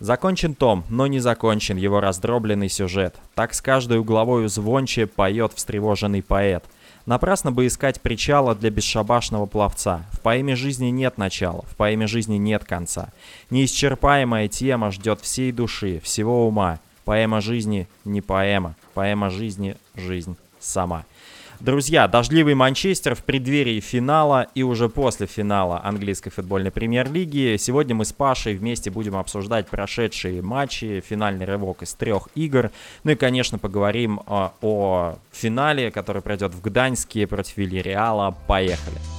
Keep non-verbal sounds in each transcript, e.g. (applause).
Закончен том, но не закончен его раздробленный сюжет. Так с каждой угловой звонче поет встревоженный поэт. Напрасно бы искать причала для бесшабашного пловца. В поэме жизни нет начала, в поэме жизни нет конца. Неисчерпаемая тема ждет всей души, всего ума. Поэма жизни не поэма, поэма жизни — жизнь сама. Друзья, дождливый Манчестер в преддверии финала и уже после финала английской футбольной премьер-лиги. Сегодня мы с Пашей вместе будем обсуждать прошедшие матчи, финальный рывок из трех игр. Ну и, конечно, поговорим о, а, о финале, который пройдет в Гданьске против Вильяреала. Поехали!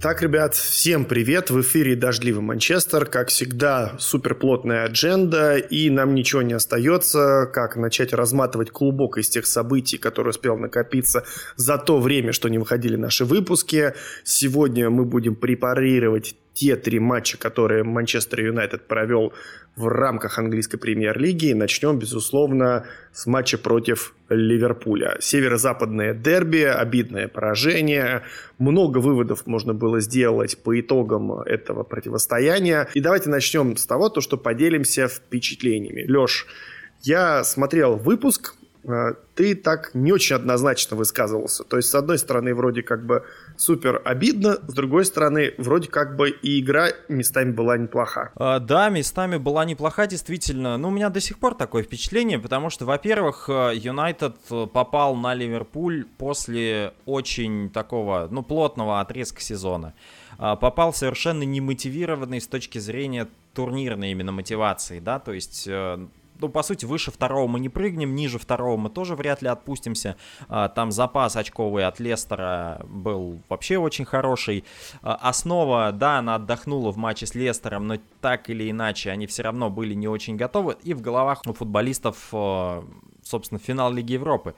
Итак, ребят, всем привет! В эфире «Дождливый Манчестер». Как всегда, суперплотная адженда, и нам ничего не остается, как начать разматывать клубок из тех событий, которые успел накопиться за то время, что не выходили наши выпуски. Сегодня мы будем препарировать те три матча, которые Манчестер Юнайтед провел в рамках английской премьер-лиги. начнем, безусловно, с матча против Ливерпуля. Северо-западное дерби, обидное поражение. Много выводов можно было сделать по итогам этого противостояния. И давайте начнем с того, то, что поделимся впечатлениями. Леш, я смотрел выпуск, ты так не очень однозначно высказывался. То есть, с одной стороны, вроде как бы супер обидно, с другой стороны, вроде как бы и игра местами была неплоха. А, да, местами была неплоха, действительно. Ну, у меня до сих пор такое впечатление, потому что, во-первых, э, Юнайтед попал на Ливерпуль после очень такого, ну, плотного отрезка сезона. А, попал совершенно немотивированный с точки зрения турнирной именно мотивации, да, то есть э, ну, по сути, выше второго мы не прыгнем, ниже второго мы тоже вряд ли отпустимся. А, там запас очковый от Лестера был вообще очень хороший. А, основа, да, она отдохнула в матче с Лестером, но так или иначе они все равно были не очень готовы. И в головах у футболистов, а, собственно, финал Лиги Европы.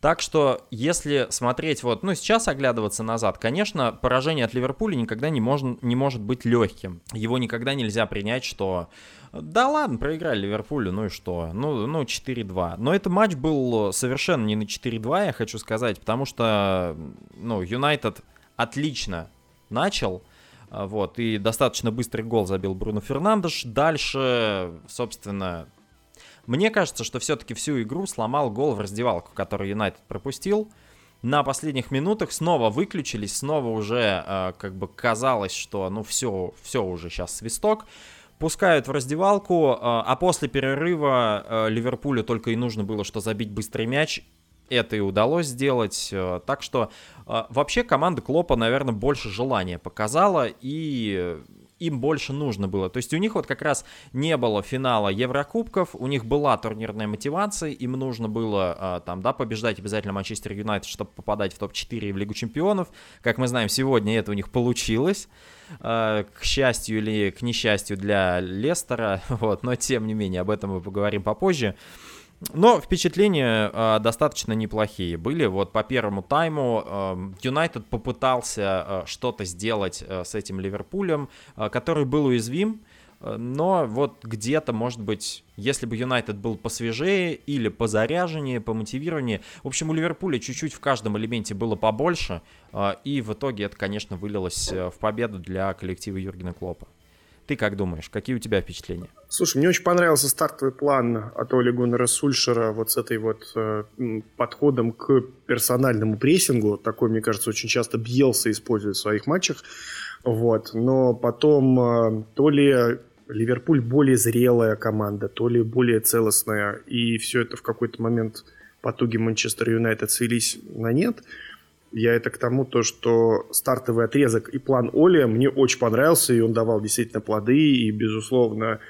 Так что, если смотреть вот, ну, сейчас оглядываться назад, конечно, поражение от Ливерпуля никогда не, можно, не может быть легким. Его никогда нельзя принять, что да ладно, проиграли Ливерпулю, ну и что? Ну, ну 4-2. Но этот матч был совершенно не на 4-2, я хочу сказать, потому что, ну, Юнайтед отлично начал, вот, и достаточно быстрый гол забил Бруно Фернандеш. Дальше, собственно, мне кажется, что все-таки всю игру сломал гол в раздевалку, который Юнайтед пропустил. На последних минутах снова выключились, снова уже э, как бы казалось, что ну все, все уже сейчас свисток пускают в раздевалку, а, а после перерыва а, Ливерпулю только и нужно было, что забить быстрый мяч. Это и удалось сделать. А, так что вообще команда Клопа, наверное, больше желания показала и им больше нужно было. То есть у них вот как раз не было финала Еврокубков, у них была турнирная мотивация, им нужно было а, там, да, побеждать обязательно Манчестер Юнайтед, чтобы попадать в топ-4 и в Лигу Чемпионов. Как мы знаем, сегодня это у них получилось. А, к счастью или к несчастью для Лестера, (laughs) вот, но тем не менее, об этом мы поговорим попозже. Но впечатления э, достаточно неплохие были. Вот по первому тайму Юнайтед э, попытался э, что-то сделать э, с этим Ливерпулем, э, который был уязвим. Но вот где-то, может быть, если бы Юнайтед был посвежее или позаряженнее, помотивированнее. В общем, у Ливерпуля чуть-чуть в каждом элементе было побольше. И в итоге это, конечно, вылилось в победу для коллектива Юргена Клопа. Ты как думаешь, какие у тебя впечатления? Слушай, мне очень понравился стартовый план от Оли Гуннера Сульшера вот с этой вот э, подходом к персональному прессингу. Такой, мне кажется, очень часто Бьелса использует в своих матчах. Вот. Но потом э, то ли Ливерпуль более зрелая команда, то ли более целостная, и все это в какой-то момент потуги Манчестер Юнайтед свелись на нет – я это к тому, то, что стартовый отрезок и план Оли мне очень понравился, и он давал действительно плоды, и, безусловно,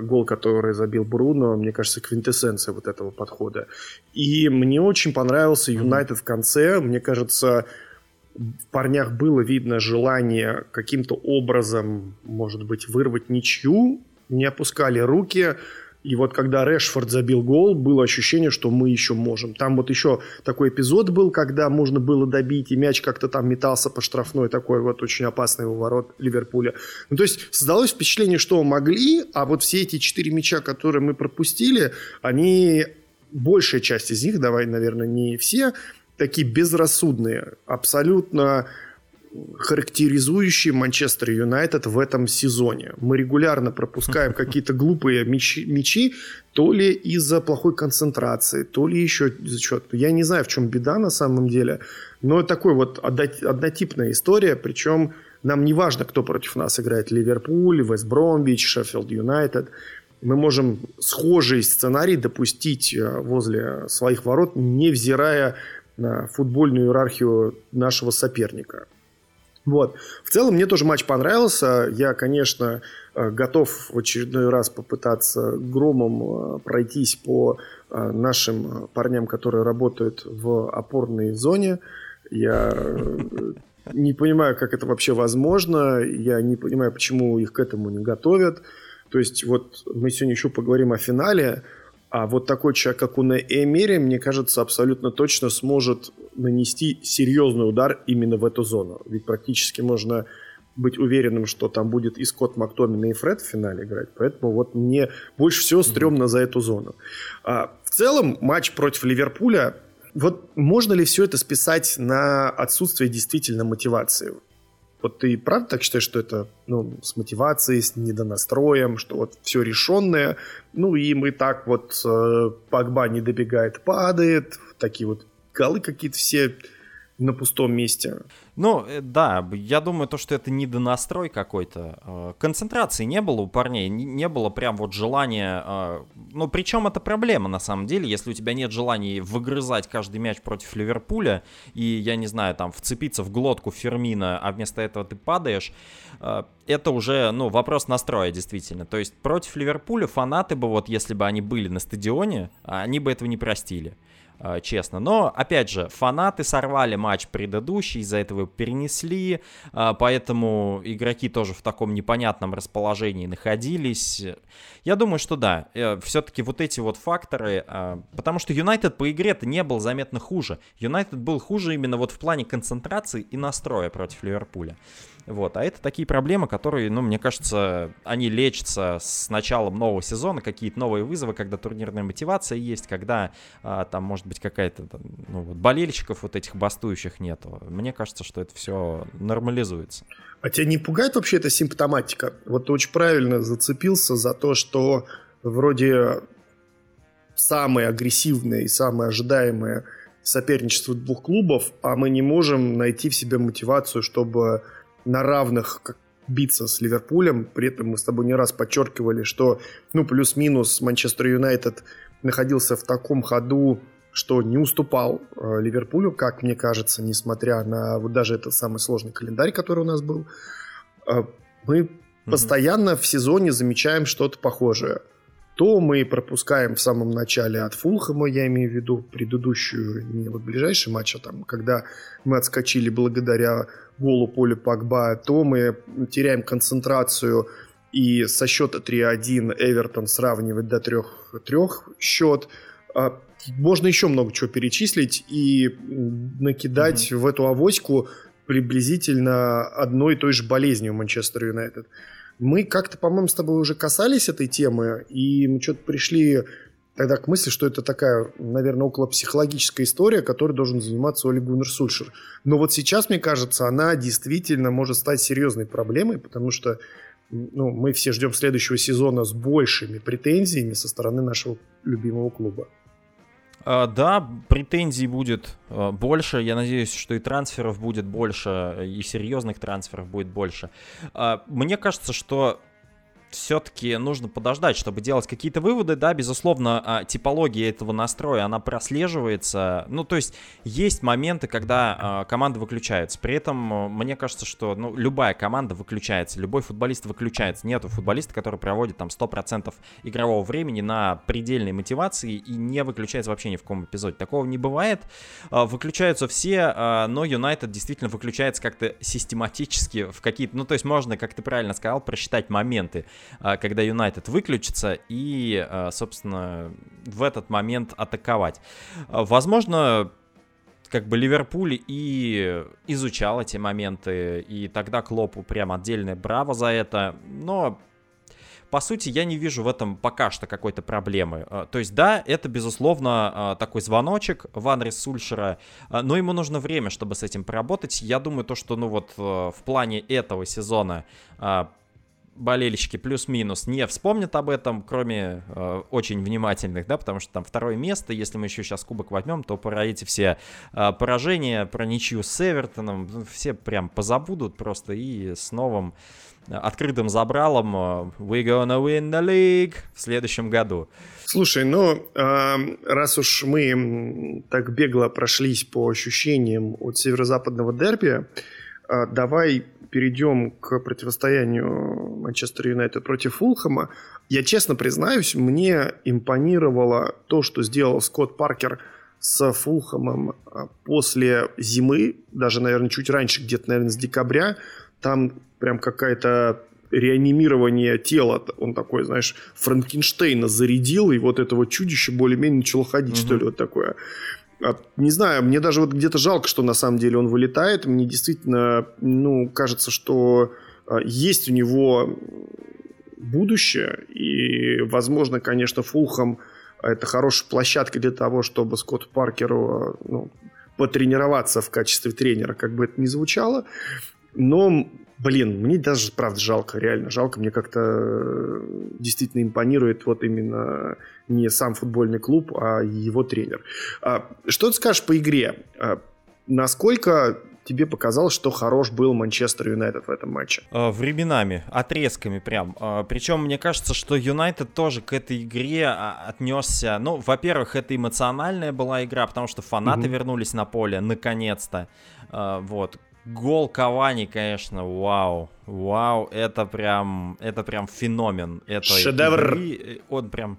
гол, который забил Бруно, мне кажется, квинтэссенция вот этого подхода. И мне очень понравился Юнайтед в конце. Мне кажется, в парнях было видно желание каким-то образом, может быть, вырвать ничью, не опускали руки, и вот когда Решфорд забил гол, было ощущение, что мы еще можем. Там вот еще такой эпизод был, когда можно было добить, и мяч как-то там метался по штрафной, такой вот очень опасный ворот Ливерпуля. Ну, то есть создалось впечатление, что могли, а вот все эти четыре мяча, которые мы пропустили, они, большая часть из них, давай, наверное, не все, такие безрассудные, абсолютно характеризующий Манчестер Юнайтед в этом сезоне. Мы регулярно пропускаем (laughs) какие-то глупые мячи, мячи, то ли из-за плохой концентрации, то ли еще из-за чего-то. Я не знаю, в чем беда на самом деле, но такой вот однотипная история, причем нам не важно, кто против нас играет. Ливерпуль, Вест Бромвич, Шеффилд Юнайтед. Мы можем схожий сценарий допустить э, возле своих ворот, невзирая на футбольную иерархию нашего соперника. Вот. В целом, мне тоже матч понравился. Я, конечно, э, готов в очередной раз попытаться громом э, пройтись по э, нашим парням, которые работают в опорной зоне. Я не понимаю, как это вообще возможно. Я не понимаю, почему их к этому не готовят. То есть, вот мы сегодня еще поговорим о финале. А вот такой человек, как у Эмери, мне кажется, абсолютно точно сможет нанести серьезный удар именно в эту зону. Ведь практически можно быть уверенным, что там будет и Скотт Мактомин, и Фред в финале играть. Поэтому вот мне больше всего стрёмно mm-hmm. за эту зону. А, в целом, матч против Ливерпуля, вот можно ли все это списать на отсутствие действительно мотивации? Вот ты правда так считаешь, что это ну, с мотивацией, с недонастроем, что вот все решенное, ну и мы так вот, э, Погба не добегает, падает, такие вот голы какие-то все на пустом месте. Ну, э, да, я думаю, то, что это недонастрой какой-то. Э, концентрации не было у парней, не было прям вот желания... Э, ну, причем это проблема, на самом деле, если у тебя нет желания выгрызать каждый мяч против Ливерпуля и, я не знаю, там, вцепиться в глотку Фермина, а вместо этого ты падаешь, это уже, ну, вопрос настроя, действительно. То есть против Ливерпуля фанаты бы, вот если бы они были на стадионе, они бы этого не простили. А, честно. Но, опять же, фанаты сорвали матч предыдущий, из-за этого перенесли, а, поэтому игроки тоже в таком непонятном расположении находились. Я думаю, что да, э, все-таки вот эти вот факторы, потому что Юнайтед по игре-то не был заметно хуже. Юнайтед был хуже именно вот в плане концентрации и настроя против Ливерпуля. Вот. А это такие проблемы, которые, ну, мне кажется, они лечатся с началом нового сезона, какие-то новые вызовы, когда турнирная мотивация есть, когда а, там, может быть, какая-то, ну, вот, болельщиков вот этих бастующих нету. Мне кажется, что это все нормализуется. А тебя не пугает вообще эта симптоматика? Вот ты очень правильно зацепился за то, что вроде самое агрессивное и самое ожидаемое соперничество двух клубов, а мы не можем найти в себе мотивацию, чтобы на равных как биться с Ливерпулем. При этом мы с тобой не раз подчеркивали, что ну плюс-минус Манчестер Юнайтед находился в таком ходу, что не уступал э, Ливерпулю, как мне кажется, несмотря на вот даже этот самый сложный календарь, который у нас был. Э, мы mm-hmm. постоянно в сезоне замечаем что-то похожее то мы пропускаем в самом начале от Фулхэма, я имею в виду предыдущую, не вот ближайший матч, а там, когда мы отскочили благодаря голу Поля Пакба, то мы теряем концентрацию и со счета 3-1 Эвертон сравнивает до 3-3 счет. А, можно еще много чего перечислить и накидать mm-hmm. в эту авоську приблизительно одной и той же болезнью Манчестер Юнайтед. Мы как-то, по-моему, с тобой уже касались этой темы, и мы что-то пришли тогда к мысли, что это такая, наверное, около психологическая история, которой должен заниматься Оли Гуннер Сульшер. Но вот сейчас, мне кажется, она действительно может стать серьезной проблемой, потому что ну, мы все ждем следующего сезона с большими претензиями со стороны нашего любимого клуба. А, да, претензий будет а, больше. Я надеюсь, что и трансферов будет больше, и серьезных трансферов будет больше. А, мне кажется, что все-таки нужно подождать, чтобы делать какие-то выводы. Да, безусловно, а, типология этого настроя, она прослеживается. Ну, то есть, есть моменты, когда а, команда выключается. При этом, а, мне кажется, что ну, любая команда выключается, любой футболист выключается. Нету футболиста, который проводит там 100% игрового времени на предельной мотивации и не выключается вообще ни в каком эпизоде. Такого не бывает. Выключаются все, но Юнайтед действительно выключается как-то систематически в какие-то... Ну, то есть, можно, как ты правильно сказал, просчитать моменты когда Юнайтед выключится и, а, собственно, в этот момент атаковать. А, возможно, как бы Ливерпуль и изучал эти моменты, и тогда Клопу прям отдельное браво за это, но по сути, я не вижу в этом пока что какой-то проблемы. А, то есть, да, это, безусловно, а, такой звоночек в адрес Сульшера, а, но ему нужно время, чтобы с этим поработать. Я думаю, то, что, ну вот, в плане этого сезона болельщики плюс-минус не вспомнят об этом, кроме э, очень внимательных, да, потому что там второе место, если мы еще сейчас кубок возьмем, то про эти все э, поражения, про ничью с Эвертоном, ну, все прям позабудут просто и с новым э, открытым забралом э, we gonna win the league в следующем году. Слушай, ну, э, раз уж мы так бегло прошлись по ощущениям от северо-западного дерби, э, давай перейдем к противостоянию Манчестер Юнайтед против Фулхэма, я честно признаюсь, мне импонировало то, что сделал Скотт Паркер с Фулхэмом а, после зимы, даже, наверное, чуть раньше, где-то, наверное, с декабря. Там прям какая-то реанимирование тела. Он такой, знаешь, Франкенштейна зарядил, и вот этого чудища более-менее начало ходить, mm-hmm. что ли, вот такое. А, не знаю, мне даже вот где-то жалко, что на самом деле он вылетает. Мне действительно, ну, кажется, что есть у него будущее. И, возможно, конечно, Фулхам это хорошая площадка для того, чтобы Скотт Паркеру ну, потренироваться в качестве тренера, как бы это ни звучало. Но Блин, мне даже, правда, жалко, реально жалко. Мне как-то э, действительно импонирует вот именно не сам футбольный клуб, а его тренер. А, что ты скажешь по игре? А, насколько тебе показалось, что хорош был Манчестер Юнайтед в этом матче? А, временами, отрезками прям. Причем мне кажется, что Юнайтед тоже к этой игре отнесся. Ну, во-первых, это эмоциональная была игра, потому что фанаты угу. вернулись на поле наконец-то. Вот Гол Кавани, конечно, вау. Вау, это прям, это прям феномен. Это Шедевр. Игры. Он прям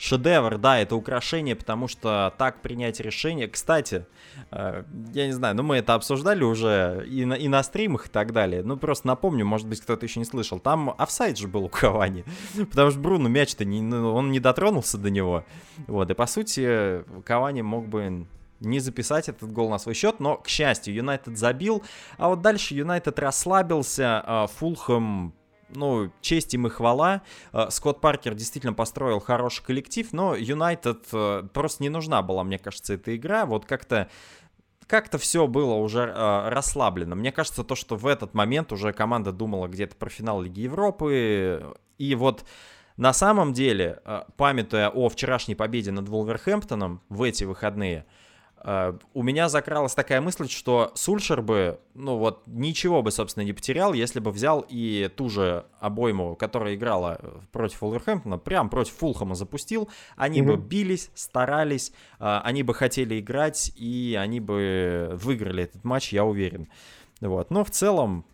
шедевр, да, это украшение, потому что так принять решение. Кстати, э, я не знаю, ну мы это обсуждали уже и на, и на стримах и так далее. Ну просто напомню, может быть кто-то еще не слышал. Там офсайд же был у Кавани, (laughs) потому что Бруно мяч-то не, ну, он не дотронулся до него. Вот, и по сути Кавани мог бы не записать этот гол на свой счет, но, к счастью, Юнайтед забил, а вот дальше Юнайтед расслабился, а, Фулхэм ну, честь им и хвала. А, Скотт Паркер действительно построил хороший коллектив, но Юнайтед э, просто не нужна была, мне кажется, эта игра. Вот как-то как-то все было уже э, расслаблено. Мне кажется, то, что в этот момент уже команда думала где-то про финал Лиги Европы. И вот на самом деле, э, памятуя о вчерашней победе над Вулверхэмптоном в эти выходные, Uh, у меня закралась такая мысль, что Сульшер бы, ну вот, ничего бы, собственно, не потерял, если бы взял и ту же обойму, которая играла против Уолверхэмптона, прям против Фулхэма запустил, они mm-hmm. бы бились, старались, uh, они бы хотели играть, и они бы выиграли этот матч, я уверен. Вот, но в целом,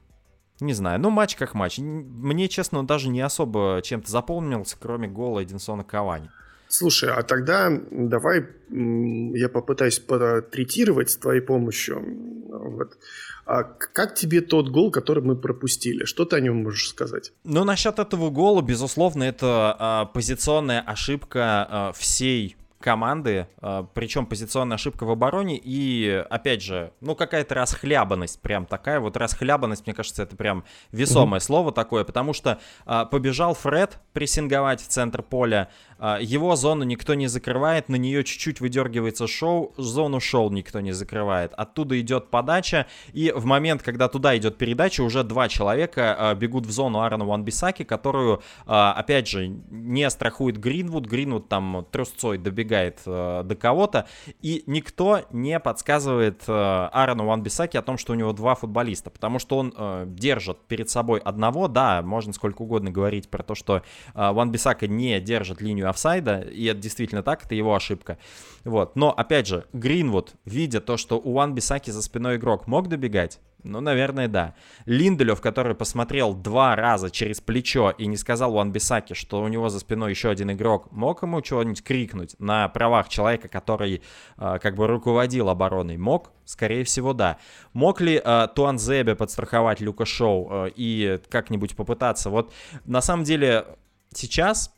не знаю, ну матч как матч. Мне, честно, даже не особо чем-то запомнился, кроме гола Эдинсона Кавани. Слушай, а тогда давай я попытаюсь потретировать с твоей помощью. Вот. А как тебе тот гол, который мы пропустили? Что ты о нем можешь сказать? Ну, насчет этого гола, безусловно, это а, позиционная ошибка а, всей команды, а, причем позиционная ошибка в обороне и, опять же, ну какая-то расхлябанность, прям такая вот расхлябанность, мне кажется, это прям весомое mm-hmm. слово такое, потому что а, побежал Фред прессинговать в центр поля, его зону никто не закрывает, на нее чуть-чуть выдергивается шоу, зону шоу никто не закрывает, оттуда идет подача, и в момент, когда туда идет передача, уже два человека а, бегут в зону Аарона Ванбисаки, которую, а, опять же, не страхует Гринвуд, Гринвуд там трусцой добегает до кого-то, и никто не подсказывает Аарону Ван-Бисаки о том, что у него два футболиста, потому что он держит перед собой одного, да, можно сколько угодно говорить про то, что Ван-Бисака не держит линию офсайда, и это действительно так, это его ошибка. Вот, но, опять же, Гринвуд, видя то, что у Ван-Бисаки за спиной игрок мог добегать, ну, наверное, да. Линделев, который посмотрел два раза через плечо и не сказал у Анбисаки, что у него за спиной еще один игрок, мог ему чего-нибудь крикнуть на правах человека, который э, как бы руководил обороной? Мог? Скорее всего, да. Мог ли э, Туанзебе подстраховать Люка Шоу э, и как-нибудь попытаться? Вот на самом деле сейчас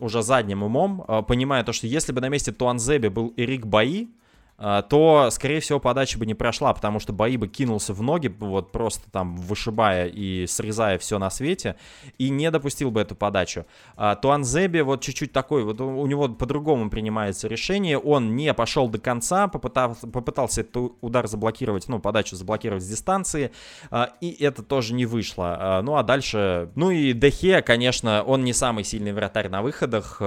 уже задним умом, э, понимая то, что если бы на месте Туанзебе был Эрик Баи, то, скорее всего, подача бы не прошла, потому что Баиба кинулся в ноги, вот просто там вышибая и срезая все на свете, и не допустил бы эту подачу. А, Туанзеби вот чуть-чуть такой, вот у него по-другому принимается решение, он не пошел до конца, попытался, попытался этот удар заблокировать, ну, подачу заблокировать с дистанции, а, и это тоже не вышло. Ну, а дальше, ну и Дехе, конечно, он не самый сильный вратарь на выходах,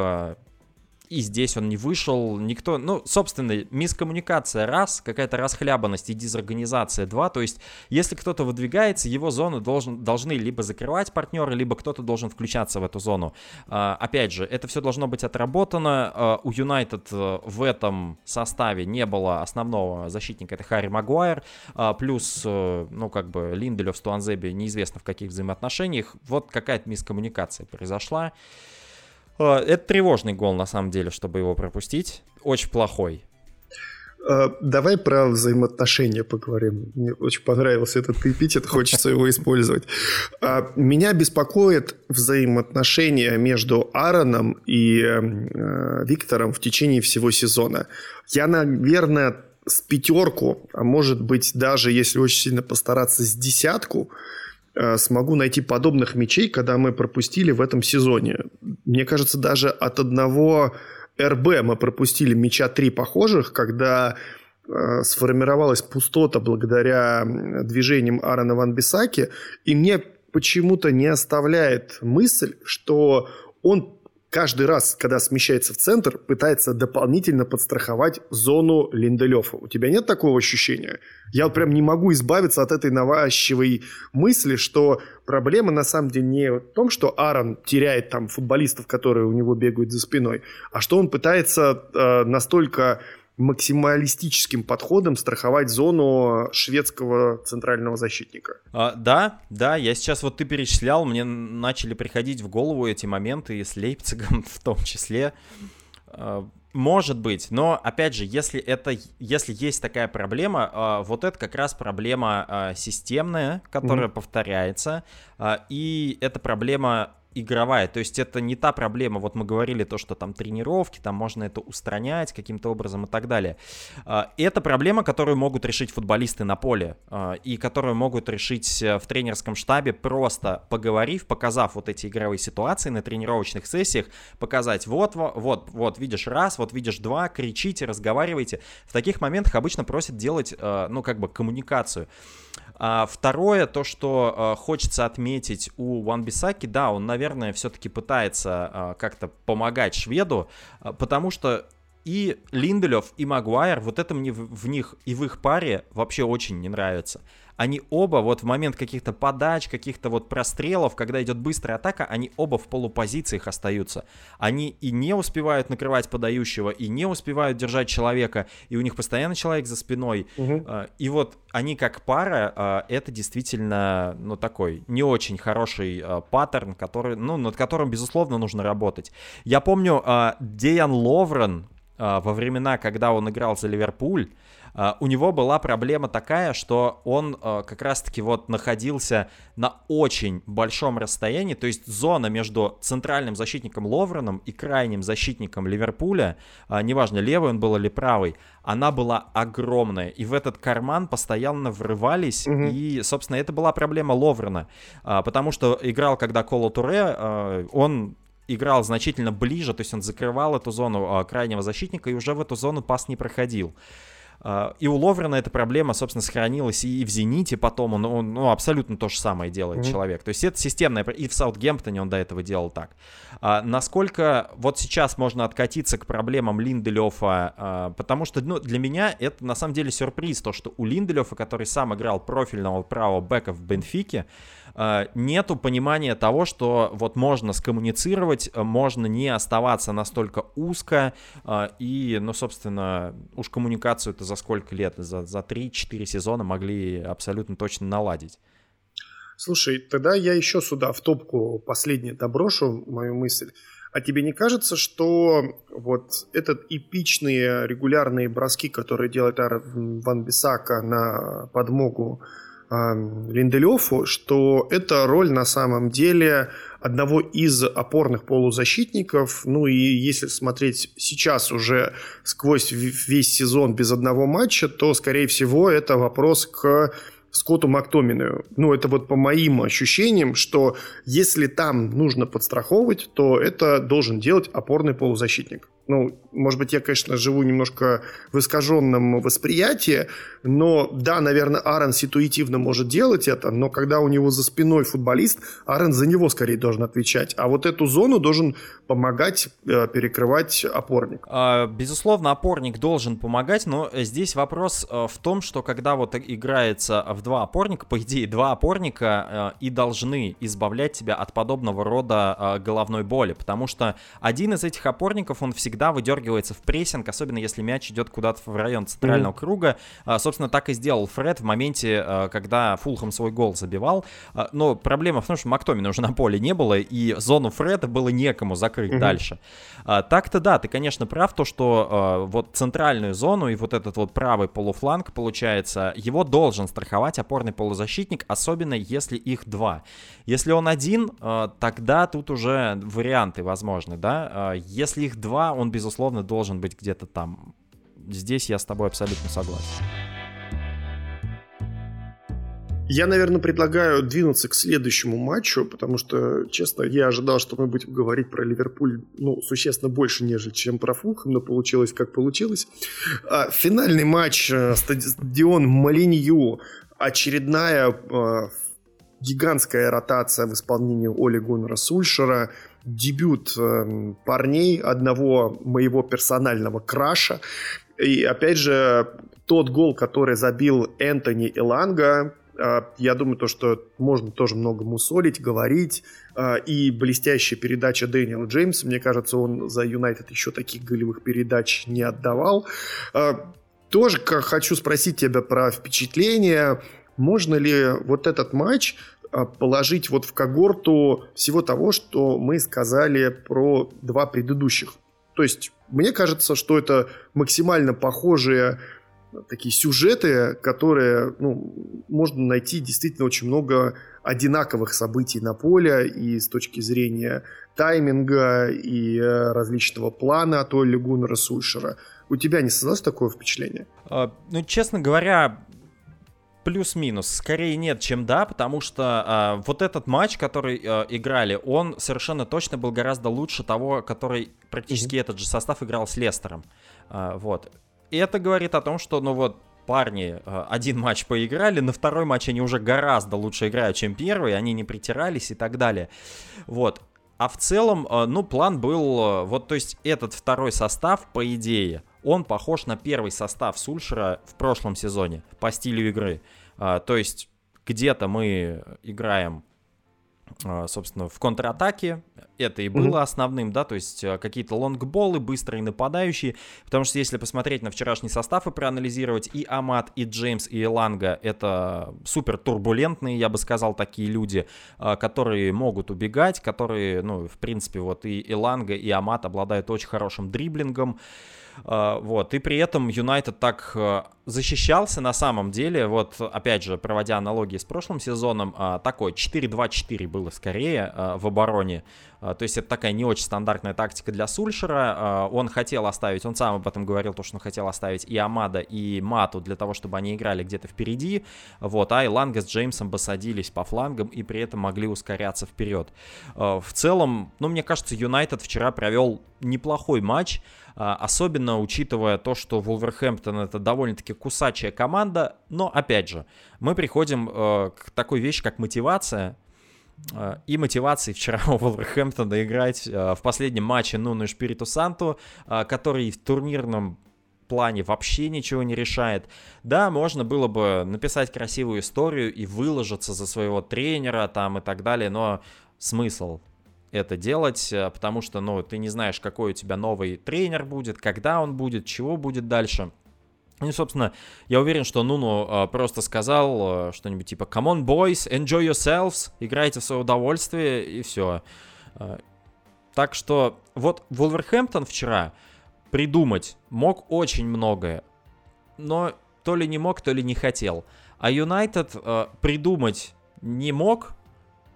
и здесь он не вышел, никто, ну, собственно, мискоммуникация раз, какая-то расхлябанность и дезорганизация два, то есть если кто-то выдвигается, его зону должен, должны либо закрывать партнеры, либо кто-то должен включаться в эту зону. А, опять же, это все должно быть отработано, а, у Юнайтед а, в этом составе не было основного защитника, это Харри Магуайр, а, плюс, а, ну, как бы, Линделев с Туанзеби неизвестно в каких взаимоотношениях, вот какая-то мискоммуникация произошла. А, это тревожный гол, на самом деле, чтобы его пропустить. Очень плохой. А, давай про взаимоотношения поговорим. Мне очень понравился этот эпитет, хочется его использовать. А, меня беспокоит взаимоотношения между Аароном и э, Виктором в течение всего сезона. Я, наверное, с пятерку, а может быть даже, если очень сильно постараться, с десятку – Э, смогу найти подобных мячей, когда мы пропустили в этом сезоне. Мне кажется, даже от одного РБ мы пропустили мяча три похожих, когда э, сформировалась пустота благодаря движениям Аарона Ван Бисаки, и мне почему-то не оставляет мысль, что он каждый раз, когда смещается в центр, пытается дополнительно подстраховать зону Линделёфа. У тебя нет такого ощущения? Я прям не могу избавиться от этой навязчивой мысли, что проблема на самом деле не в том, что Аарон теряет там футболистов, которые у него бегают за спиной, а что он пытается э, настолько максималистическим подходом страховать зону шведского центрального защитника. А, да, да, я сейчас вот ты перечислял, мне начали приходить в голову эти моменты и с Лейпцигом (laughs) в том числе. А, может быть, но опять же, если это, если есть такая проблема, а, вот это как раз проблема а, системная, которая mm-hmm. повторяется, и это проблема игровая. То есть это не та проблема, вот мы говорили то, что там тренировки, там можно это устранять каким-то образом и так далее. А, это проблема, которую могут решить футболисты на поле а, и которую могут решить э, в тренерском штабе, просто поговорив, показав вот эти игровые ситуации на тренировочных сессиях, показать вот, вот, вот, видишь раз, вот видишь два, кричите, разговаривайте. В таких моментах обычно просят делать, э, ну, как бы коммуникацию. А второе, то, что а, хочется отметить у Ван Бисаки, да, он, наверное, все-таки пытается а, как-то помогать шведу, а, потому что и Линделев, и Магуайр, вот это мне в, них и в их паре вообще очень не нравится они оба вот в момент каких-то подач, каких-то вот прострелов, когда идет быстрая атака, они оба в полупозициях остаются. Они и не успевают накрывать подающего, и не успевают держать человека, и у них постоянно человек за спиной. Угу. И вот они как пара, а, это действительно, ну, такой не очень хороший а, паттерн, который, ну, над которым, безусловно, нужно работать. Я помню, Деян Ловрен во времена, когда он играл за Ливерпуль, а, у него была проблема такая, что он а, как раз-таки вот находился на очень большом расстоянии, то есть зона между центральным защитником Ловреном и крайним защитником Ливерпуля, а, неважно, левый он был или правый, она была огромная, и в этот карман постоянно врывались, угу. и, собственно, это была проблема Ловрена, потому что играл, когда Коло Туре, он играл значительно ближе, то есть он закрывал эту зону крайнего защитника, и уже в эту зону пас не проходил. А, и у Ловрена эта проблема, собственно, сохранилась и в «Зените» потом, он, он ну, абсолютно то же самое делает mm-hmm. человек. То есть это системная, и в «Саутгемптоне» он до этого делал так. А, насколько вот сейчас можно откатиться к проблемам Линделёфа, а, потому что ну, для меня это на самом деле сюрприз, то, что у Линделёфа, который сам играл профильного правого бэка в Бенфике, а, нету понимания того, что вот можно скоммуницировать, можно не оставаться настолько узко, а, и, ну, собственно, уж коммуникацию это за сколько лет? За, за 3-4 сезона могли абсолютно точно наладить. Слушай, тогда я еще сюда в топку последнее доброшу мою мысль. А тебе не кажется, что вот этот эпичные регулярные броски, которые делает Ар Ван Бисака на подмогу Линделёфу, что эта роль на самом деле одного из опорных полузащитников. Ну и если смотреть сейчас уже сквозь весь сезон без одного матча, то, скорее всего, это вопрос к Скотту Мактомину. Ну, это вот по моим ощущениям, что если там нужно подстраховывать, то это должен делать опорный полузащитник. Ну, может быть, я, конечно, живу немножко в искаженном восприятии, но да, наверное, Аарон ситуативно может делать это, но когда у него за спиной футболист, Аарон за него скорее должен отвечать. А вот эту зону должен помогать э, перекрывать опорник. А, безусловно, опорник должен помогать, но здесь вопрос э, в том, что когда вот играется в два опорника, по идее, два опорника э, и должны избавлять тебя от подобного рода головной боли, потому что один из этих опорников, он всегда всегда выдергивается в прессинг, особенно если мяч идет куда-то в район центрального mm-hmm. круга. А, собственно, так и сделал Фред в моменте, а, когда Фулхэм свой гол забивал. А, но проблема в том, что Мактомина уже на поле не было, и зону Фреда было некому закрыть mm-hmm. дальше. Так-то да, ты, конечно, прав, то, что вот центральную зону и вот этот вот правый полуфланг, получается, его должен страховать опорный полузащитник, особенно если их два. Если он один, тогда тут уже варианты возможны, да. Если их два, он, безусловно, должен быть где-то там. Здесь я с тобой абсолютно согласен. Я, наверное, предлагаю двинуться к следующему матчу, потому что, честно, я ожидал, что мы будем говорить про Ливерпуль, ну, существенно больше, нежели чем про Фулхэм, но получилось, как получилось. А, финальный матч, э, стадион Малинью, очередная а, гигантская ротация в исполнении Оли Гуннера Сульшера – дебют э, парней, одного моего персонального краша. И опять же, тот гол, который забил Энтони Эланга, э, я думаю, то, что можно тоже много мусолить, говорить. Э, и блестящая передача Дэниела Джеймса, мне кажется, он за Юнайтед еще таких голевых передач не отдавал. Э, тоже хочу спросить тебя про впечатление. Можно ли вот этот матч положить вот в когорту всего того, что мы сказали про два предыдущих. То есть, мне кажется, что это максимально похожие такие сюжеты, которые, ну, можно найти действительно очень много одинаковых событий на поле и с точки зрения тайминга и э, различного плана от Олли Гуннера Сульшера. У тебя не создалось такое впечатление? А, ну, честно говоря, Плюс-минус. Скорее нет, чем да, потому что э, вот этот матч, который э, играли, он совершенно точно был гораздо лучше того, который практически mm-hmm. этот же состав играл с Лестером. Э, вот. И это говорит о том, что, ну вот, парни э, один матч поиграли, на второй матч они уже гораздо лучше играют, чем первый, они не притирались и так далее. Вот. А в целом, э, ну, план был, э, вот, то есть этот второй состав, по идее, он похож на первый состав Сульшера в прошлом сезоне по стилю игры. А, то есть где-то мы играем а, собственно, в контратаке. Это и было mm-hmm. основным, да, то есть а, какие-то лонгболы, быстрые нападающие. Потому что если посмотреть на вчерашний состав и проанализировать, и Амат, и Джеймс, и Эланга, это супер турбулентные, я бы сказал, такие люди, которые могут убегать, которые, ну, в принципе, вот и Эланга, и Амат обладают очень хорошим дриблингом. Вот, и при этом Юнайтед так э, защищался на самом деле, вот, опять же, проводя аналогии с прошлым сезоном, а, такой 4-2-4 было скорее а, в обороне, то есть это такая не очень стандартная тактика для Сульшера, он хотел оставить, он сам об этом говорил, то, что он хотел оставить и Амада, и Мату для того, чтобы они играли где-то впереди, вот, а Иланга с Джеймсом бы садились по флангам и при этом могли ускоряться вперед. В целом, ну, мне кажется, Юнайтед вчера провел неплохой матч, а, особенно учитывая то, что Вулверхэмптон это довольно-таки кусачая команда, но опять же, мы приходим э, к такой вещи, как мотивация, э, и мотивации вчера (laughs) у Вулверхэмптона играть э, в последнем матче Нуну Шпириту Санту, который в турнирном плане вообще ничего не решает. Да, можно было бы написать красивую историю и выложиться за своего тренера там и так далее, но смысл? это делать, э, потому что, ну, ты не знаешь, какой у тебя новый тренер будет, когда он будет, чего будет дальше. Ну собственно, я уверен, что Нуну э, просто сказал э, что-нибудь типа «Come on, boys, enjoy yourselves», играйте в свое удовольствие, и все. Э, так что вот Вулверхэмптон вчера придумать мог очень многое, но то ли не мог, то ли не хотел. А Юнайтед э, придумать не мог,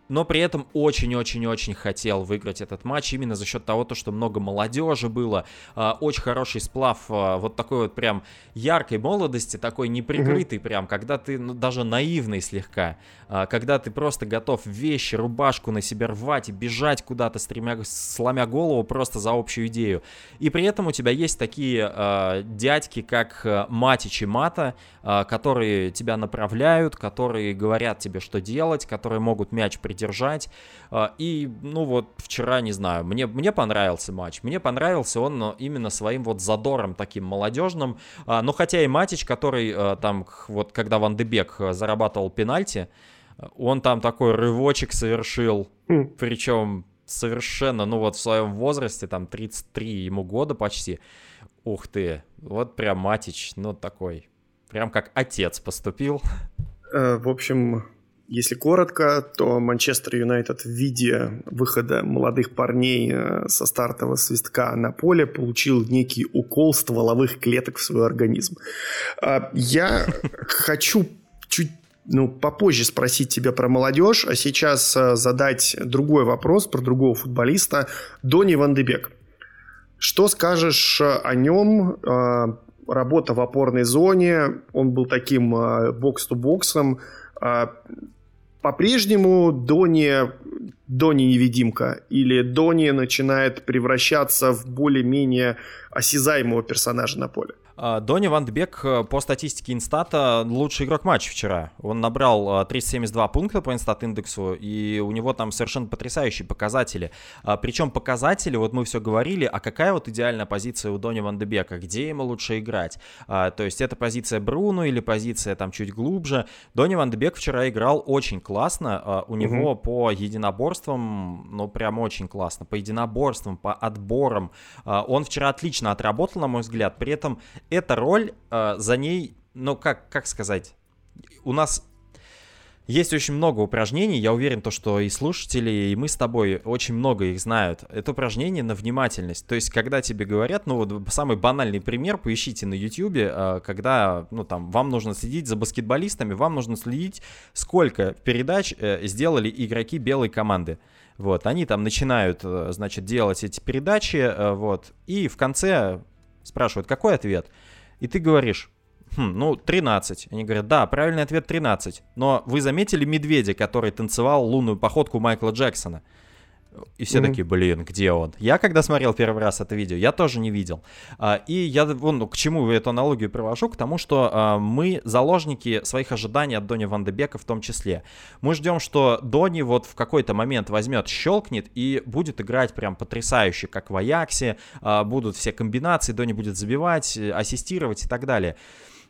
но при этом очень-очень-очень хотел выиграть этот матч именно за счет того, то, что много молодежи было, э, очень хороший сплав э, вот такой вот прям яркой молодости, такой неприкрытый прям, когда ты ну, даже наивный слегка, э, когда ты просто готов вещи, рубашку на себя рвать и бежать куда-то, стремя, сломя голову просто за общую идею. И при этом у тебя есть такие э, дядьки, как э, Матич и Мата, э, которые тебя направляют, которые говорят тебе, что делать, которые могут мяч придержать держать. А, и, ну вот, вчера, не знаю, мне, мне понравился матч. Мне понравился он именно своим вот задором таким молодежным. А, но хотя и Матич, который а, там, вот когда Ван Дебек зарабатывал пенальти, он там такой рывочек совершил. Mm. Причем совершенно, ну вот в своем возрасте, там 33 ему года почти. Ух ты, вот прям Матич, ну такой, прям как отец поступил. Э, в общем, если коротко, то Манчестер Юнайтед в виде выхода молодых парней э, со стартового свистка на поле получил некий укол стволовых клеток в свой организм. А, я (laughs) хочу чуть ну, попозже спросить тебя про молодежь, а сейчас э, задать другой вопрос про другого футболиста, Дони Ван Дебек. Что скажешь о нем? Э, работа в опорной зоне, он был таким бокс-то-боксом, по-прежнему Дони, Дони невидимка или Дони начинает превращаться в более-менее осязаемого персонажа на поле? А, Дони Ван Дбек э, по статистике Инстата лучший игрок матча вчера. Он набрал 372 э, пункта по Инстат-индексу, и у него там совершенно потрясающие показатели. А, Причем показатели, вот мы все говорили, а какая вот идеальная позиция у Дони Ван Дебека, где ему лучше играть? А, то есть это позиция Бруно или позиция там чуть глубже? Дони Ван Дебек вчера играл очень классно, у него угу. по единоборствам, ну прям очень классно, по единоборствам, по отборам. Он вчера отлично отработал, на мой взгляд, при этом эта роль, э, за ней, ну как, как сказать, у нас есть очень много упражнений, я уверен, то, что и слушатели, и мы с тобой очень много их знают. Это упражнение на внимательность. То есть, когда тебе говорят, ну вот самый банальный пример, поищите на YouTube, э, когда, ну там, вам нужно следить за баскетболистами, вам нужно следить, сколько передач э, сделали игроки белой команды. Вот, они там начинают, э, значит, делать эти передачи, вот, и в конце Спрашивают, какой ответ? И ты говоришь, хм, ну, 13. Они говорят, да, правильный ответ 13. Но вы заметили медведя, который танцевал лунную походку Майкла Джексона? И все mm-hmm. такие, блин, где он? Я когда смотрел первый раз это видео, я тоже не видел. А, и я, вон, ну, к чему эту аналогию привожу? К тому, что а, мы заложники своих ожиданий от Дони Ван Дебека в том числе. Мы ждем, что Дони вот в какой-то момент возьмет, щелкнет и будет играть прям потрясающе, как в Аяксе. А, будут все комбинации, Дони будет забивать, ассистировать и так далее.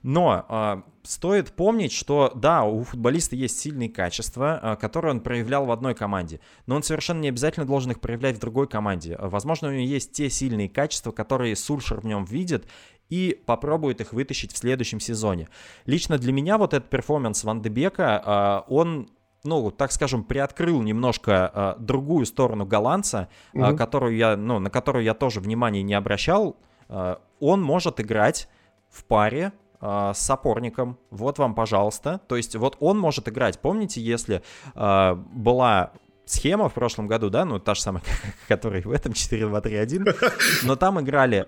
Но э, стоит помнить, что да, у футболиста есть сильные качества, э, которые он проявлял в одной команде, но он совершенно не обязательно должен их проявлять в другой команде. Возможно, у него есть те сильные качества, которые Сульшер в нем видит, и попробует их вытащить в следующем сезоне. Лично для меня вот этот перформанс Ван Дебека, э, он ну, так скажем, приоткрыл немножко э, другую сторону голландца, mm-hmm. э, которую я, ну, на которую я тоже внимания не обращал. Э, он может играть в паре э, с опорником. Вот вам, пожалуйста. То есть вот он может играть. Помните, если э, была схема в прошлом году, да, ну та же самая, (laughs) которая в этом 4-2-3-1, но там играли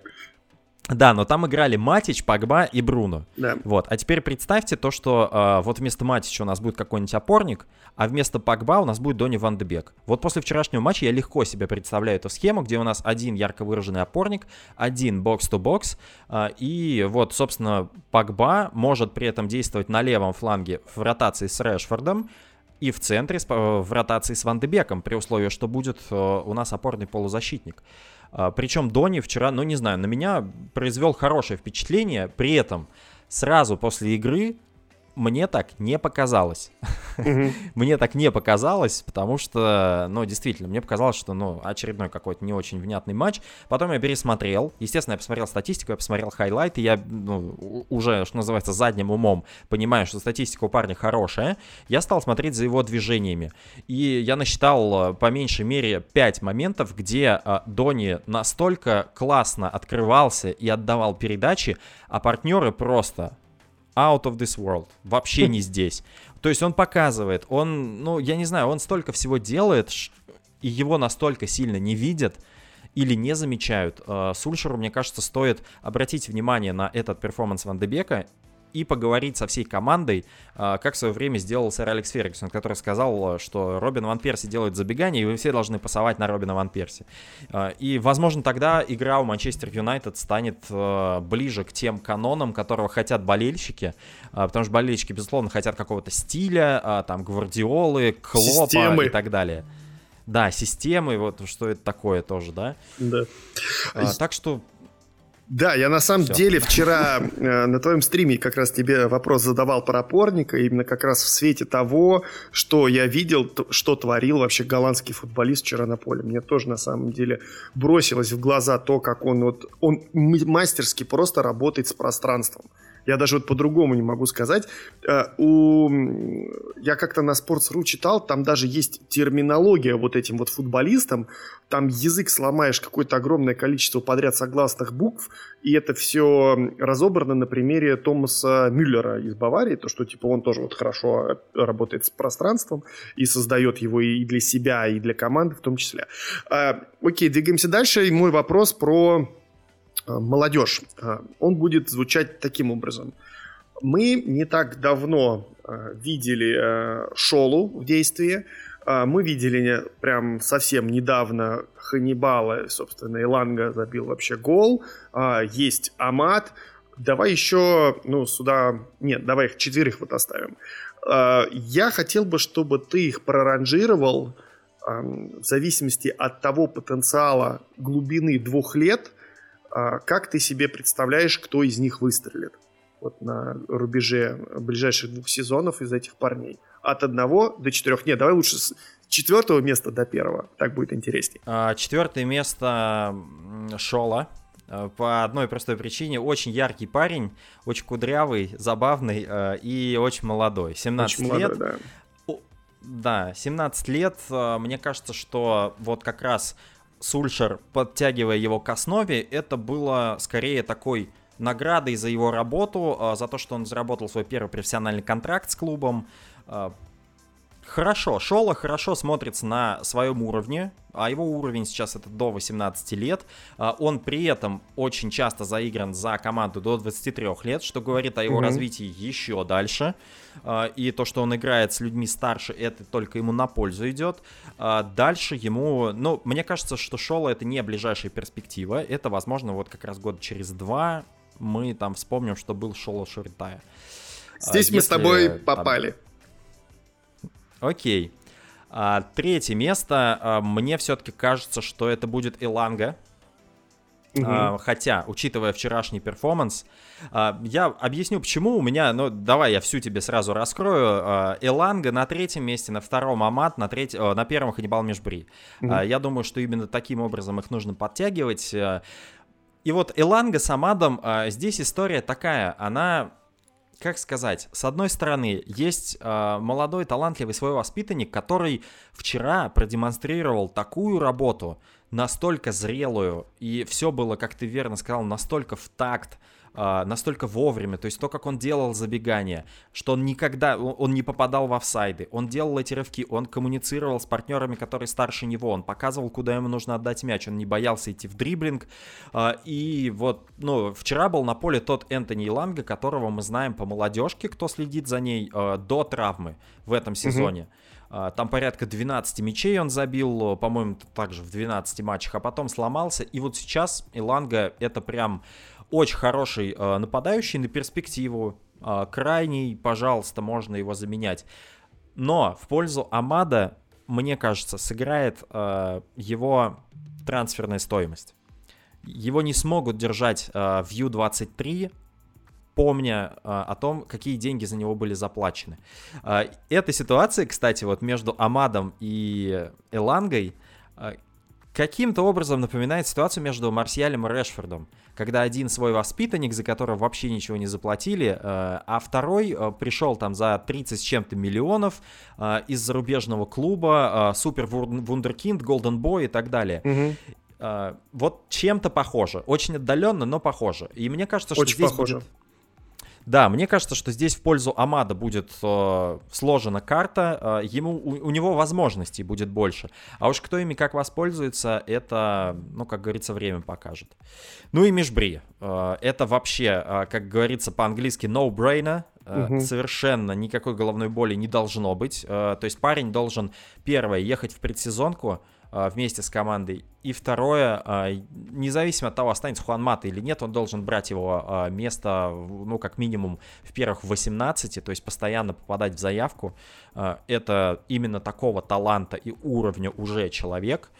да, но там играли Матич, Пагба и Бруно. Да. Вот. А теперь представьте то, что э, вот вместо Матича у нас будет какой-нибудь опорник, а вместо Пагба у нас будет Дони Ван Дебек. Вот после вчерашнего матча я легко себе представляю эту схему, где у нас один ярко выраженный опорник, один бокс-то-бокс, э, и вот, собственно, Пагба может при этом действовать на левом фланге в ротации с Решфордом, и в центре в ротации с Ван Дебеком, при условии, что будет э, у нас опорный полузащитник. А, Причем Дони вчера, ну не знаю, на меня произвел хорошее впечатление. При этом сразу после игры мне так не показалось. (laughs) мне так не показалось, потому что, ну, действительно, мне показалось, что, ну, очередной какой-то не очень внятный матч. Потом я пересмотрел. Естественно, я посмотрел статистику, я посмотрел хайлайты. Я, ну, уже, что называется, задним умом понимаю, что статистика у парня хорошая. Я стал смотреть за его движениями. И я насчитал, э, по меньшей мере, 5 моментов, где а, Дони настолько классно открывался и отдавал передачи, а партнеры просто out of this world, вообще не (laughs) здесь. То есть он показывает, он, ну, я не знаю, он столько всего делает, и его настолько сильно не видят, или не замечают. Э, Сульшеру, мне кажется, стоит обратить внимание на этот перформанс Ван Дебека и поговорить со всей командой, э, как в свое время сделал сэр Алекс Фергюсон, который сказал, что Робин Ван Перси делает забегание, и вы все должны пасовать на Робина Ван Перси. Э, и, возможно, тогда игра у Манчестер Юнайтед станет ближе к тем канонам, которого хотят болельщики, потому что болельщики, безусловно, хотят какого-то стиля, там, Гвардиолы, Клопа Системы. и так далее. Да, системы, вот что это такое тоже, да? Да. А, так что да, я на самом Все. деле вчера э, на твоем стриме как раз тебе вопрос задавал про опорника, именно как раз в свете того, что я видел, что творил вообще голландский футболист вчера на поле. Мне тоже на самом деле бросилось в глаза то, как он вот, он мастерски просто работает с пространством. Я даже вот по-другому не могу сказать. Э, у... Я как-то на Sports.ru читал, там даже есть терминология вот этим вот футболистам. Там язык сломаешь какое-то огромное количество подряд согласных букв, и это все разобрано на примере Томаса Мюллера из Баварии, то, что типа он тоже вот хорошо работает с пространством и создает его и для себя, и для команды в том числе. Э, окей, двигаемся дальше. И мой вопрос про Э, молодежь, э, он будет звучать таким образом. Мы не так давно э, видели Шолу в действии, мы видели прям совсем недавно Ханнибала, собственно, Иланга забил вообще гол, есть Амат, давай еще, ну, сюда, нет, давай их четверых вот оставим. Я хотел бы, чтобы ты их проранжировал в зависимости от того потенциала глубины двух лет – как ты себе представляешь, кто из них выстрелит? Вот на рубеже ближайших двух сезонов из этих парней. От одного до четырех. Нет, давай лучше с четвертого места до первого. Так будет интереснее. А, четвертое место Шола. А, по одной простой причине. Очень яркий парень, очень кудрявый, забавный и очень молодой. 17 очень лет. Молодой, да. Да, 17 лет. Мне кажется, что вот как раз Сульшер, подтягивая его к основе, это было скорее такой наградой за его работу, а, за то, что он заработал свой первый профессиональный контракт с клубом. Хорошо, Шола хорошо смотрится на своем уровне, а его уровень сейчас это до 18 лет. А, он при этом очень часто заигран за команду до 23 лет, что говорит о его mm-hmm. развитии еще дальше. А, и то, что он играет с людьми старше, это только ему на пользу идет. А, дальше ему, ну, мне кажется, что Шола это не ближайшая перспектива. Это, возможно, вот как раз год через два мы там вспомним, что был Шола Шуритая. Здесь Если, мы с тобой попали. Там... Окей. А, третье место. А, мне все-таки кажется, что это будет Иланга. Угу. А, хотя, учитывая вчерашний перформанс, а, я объясню, почему у меня, ну, давай я всю тебе сразу раскрою. А, Эланга на третьем месте, на втором Амат, на, треть... На первом Ханнибал Межбри. Угу. А, я думаю, что именно таким образом их нужно подтягивать. И вот Эланга с Амадом, а, здесь история такая, она как сказать, с одной стороны, есть э, молодой талантливый свой воспитанник, который вчера продемонстрировал такую работу, настолько зрелую, и все было, как ты верно сказал, настолько в такт, э, настолько вовремя, то есть то, как он делал забегание, что он никогда, он, он не попадал в офсайды, он делал эти рывки, он коммуницировал с партнерами, которые старше него, он показывал, куда ему нужно отдать мяч, он не боялся идти в дриблинг, э, и вот, ну, вчера был на поле тот Энтони Иланга, которого мы знаем по молодежке, кто следит за ней, э, до травмы в этом сезоне. Mm-hmm. Там порядка 12 мячей он забил, по-моему, также в 12 матчах, а потом сломался. И вот сейчас Иланга это прям очень хороший э, нападающий на перспективу. Э, крайний, пожалуйста, можно его заменять. Но в пользу Амада, мне кажется, сыграет э, его трансферная стоимость. Его не смогут держать в U23, помня о том, какие деньги за него были заплачены. Эта ситуация, кстати, вот между Амадом и Элангой каким-то образом напоминает ситуацию между Марсиалем и Решфордом когда один свой воспитанник, за которого вообще ничего не заплатили, э, а второй э, пришел там за 30 с чем-то миллионов э, из зарубежного клуба, супер вундеркинд, голден бой и так далее. Угу. Вот чем-то похоже. Очень отдаленно, но похоже. И мне кажется, что Очень здесь похоже. будет Да, мне кажется, что здесь в пользу Амада будет э, сложена карта, э, ему, у, у него возможностей будет больше. А уж кто ими как воспользуется, это, ну, как говорится, время покажет. Ну и Межбри. Э, это вообще, э, как говорится по-английски, no-brainer. Угу. Совершенно никакой головной боли не должно быть. Э, то есть парень должен, первое, ехать в предсезонку, вместе с командой. И второе, а, независимо от того, останется Хуан Мата или нет, он должен брать его а, место, ну, как минимум, в первых 18, то есть постоянно попадать в заявку. Это именно такого таланта и уровня уже человек,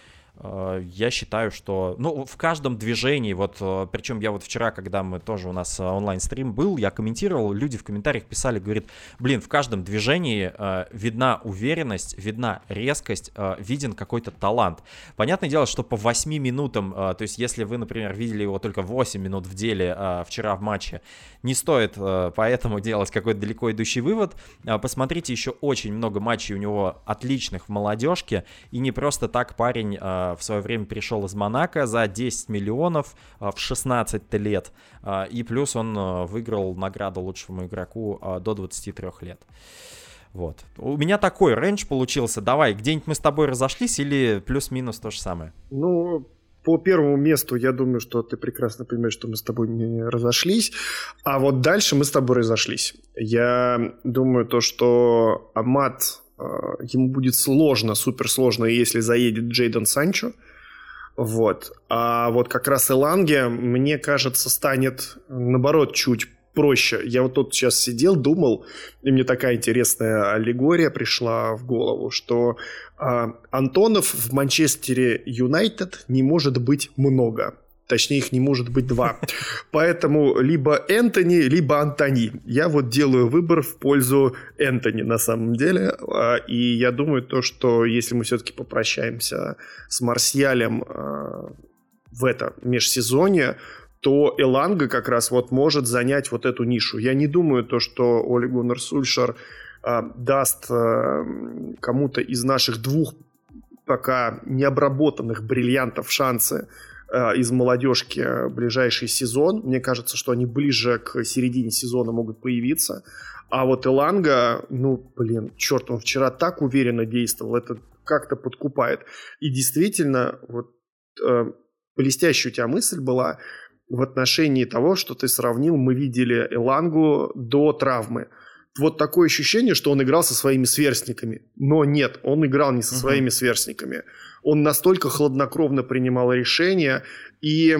я считаю, что, ну, в каждом движении, вот, э, причем я вот вчера, когда мы тоже у нас э, онлайн-стрим был, я комментировал, люди в комментариях писали, говорит, блин, в каждом движении э, видна уверенность, видна резкость, э, виден какой-то талант. Понятное дело, что по 8 минутам, э, то есть если вы, например, видели его только 8 минут в деле э, вчера в матче, не стоит э, поэтому (laughs) делать какой-то далеко идущий вывод. Э, посмотрите, еще очень много матчей у него отличных в молодежке, и не просто так парень э, в свое время пришел из Монако за 10 миллионов в 16 лет. И плюс он выиграл награду лучшему игроку до 23 лет. Вот. У меня такой рейндж получился. Давай, где-нибудь мы с тобой разошлись или плюс-минус то же самое? Ну, по первому месту, я думаю, что ты прекрасно понимаешь, что мы с тобой не разошлись. А вот дальше мы с тобой разошлись. Я думаю, то, что Амат ему будет сложно, супер сложно, если заедет Джейден Санчо. Вот. А вот как раз Эланге, мне кажется, станет, наоборот, чуть проще. Я вот тут сейчас сидел, думал, и мне такая интересная аллегория пришла в голову, что э, Антонов в Манчестере Юнайтед не может быть много. Точнее, их не может быть два. Поэтому либо Энтони, либо Антони. Я вот делаю выбор в пользу Энтони на самом деле. А, и я думаю, то, что если мы все-таки попрощаемся с Марсиалем а, в это межсезонье, то Эланга как раз вот может занять вот эту нишу. Я не думаю то, что Оли Гуннер Сульшер а, даст кому-то из наших двух пока необработанных бриллиантов шансы Э, из молодежки ближайший сезон. Мне кажется, что они ближе к середине сезона могут появиться. А вот Эланга, ну, блин, черт, он вчера так уверенно действовал, это как-то подкупает. И действительно, вот э, блестящая у тебя мысль была в отношении того, что ты сравнил, мы видели Элангу до травмы. Вот такое ощущение, что он играл со своими сверстниками. Но нет, он играл не со своими uh-huh. сверстниками он настолько хладнокровно принимал решения, и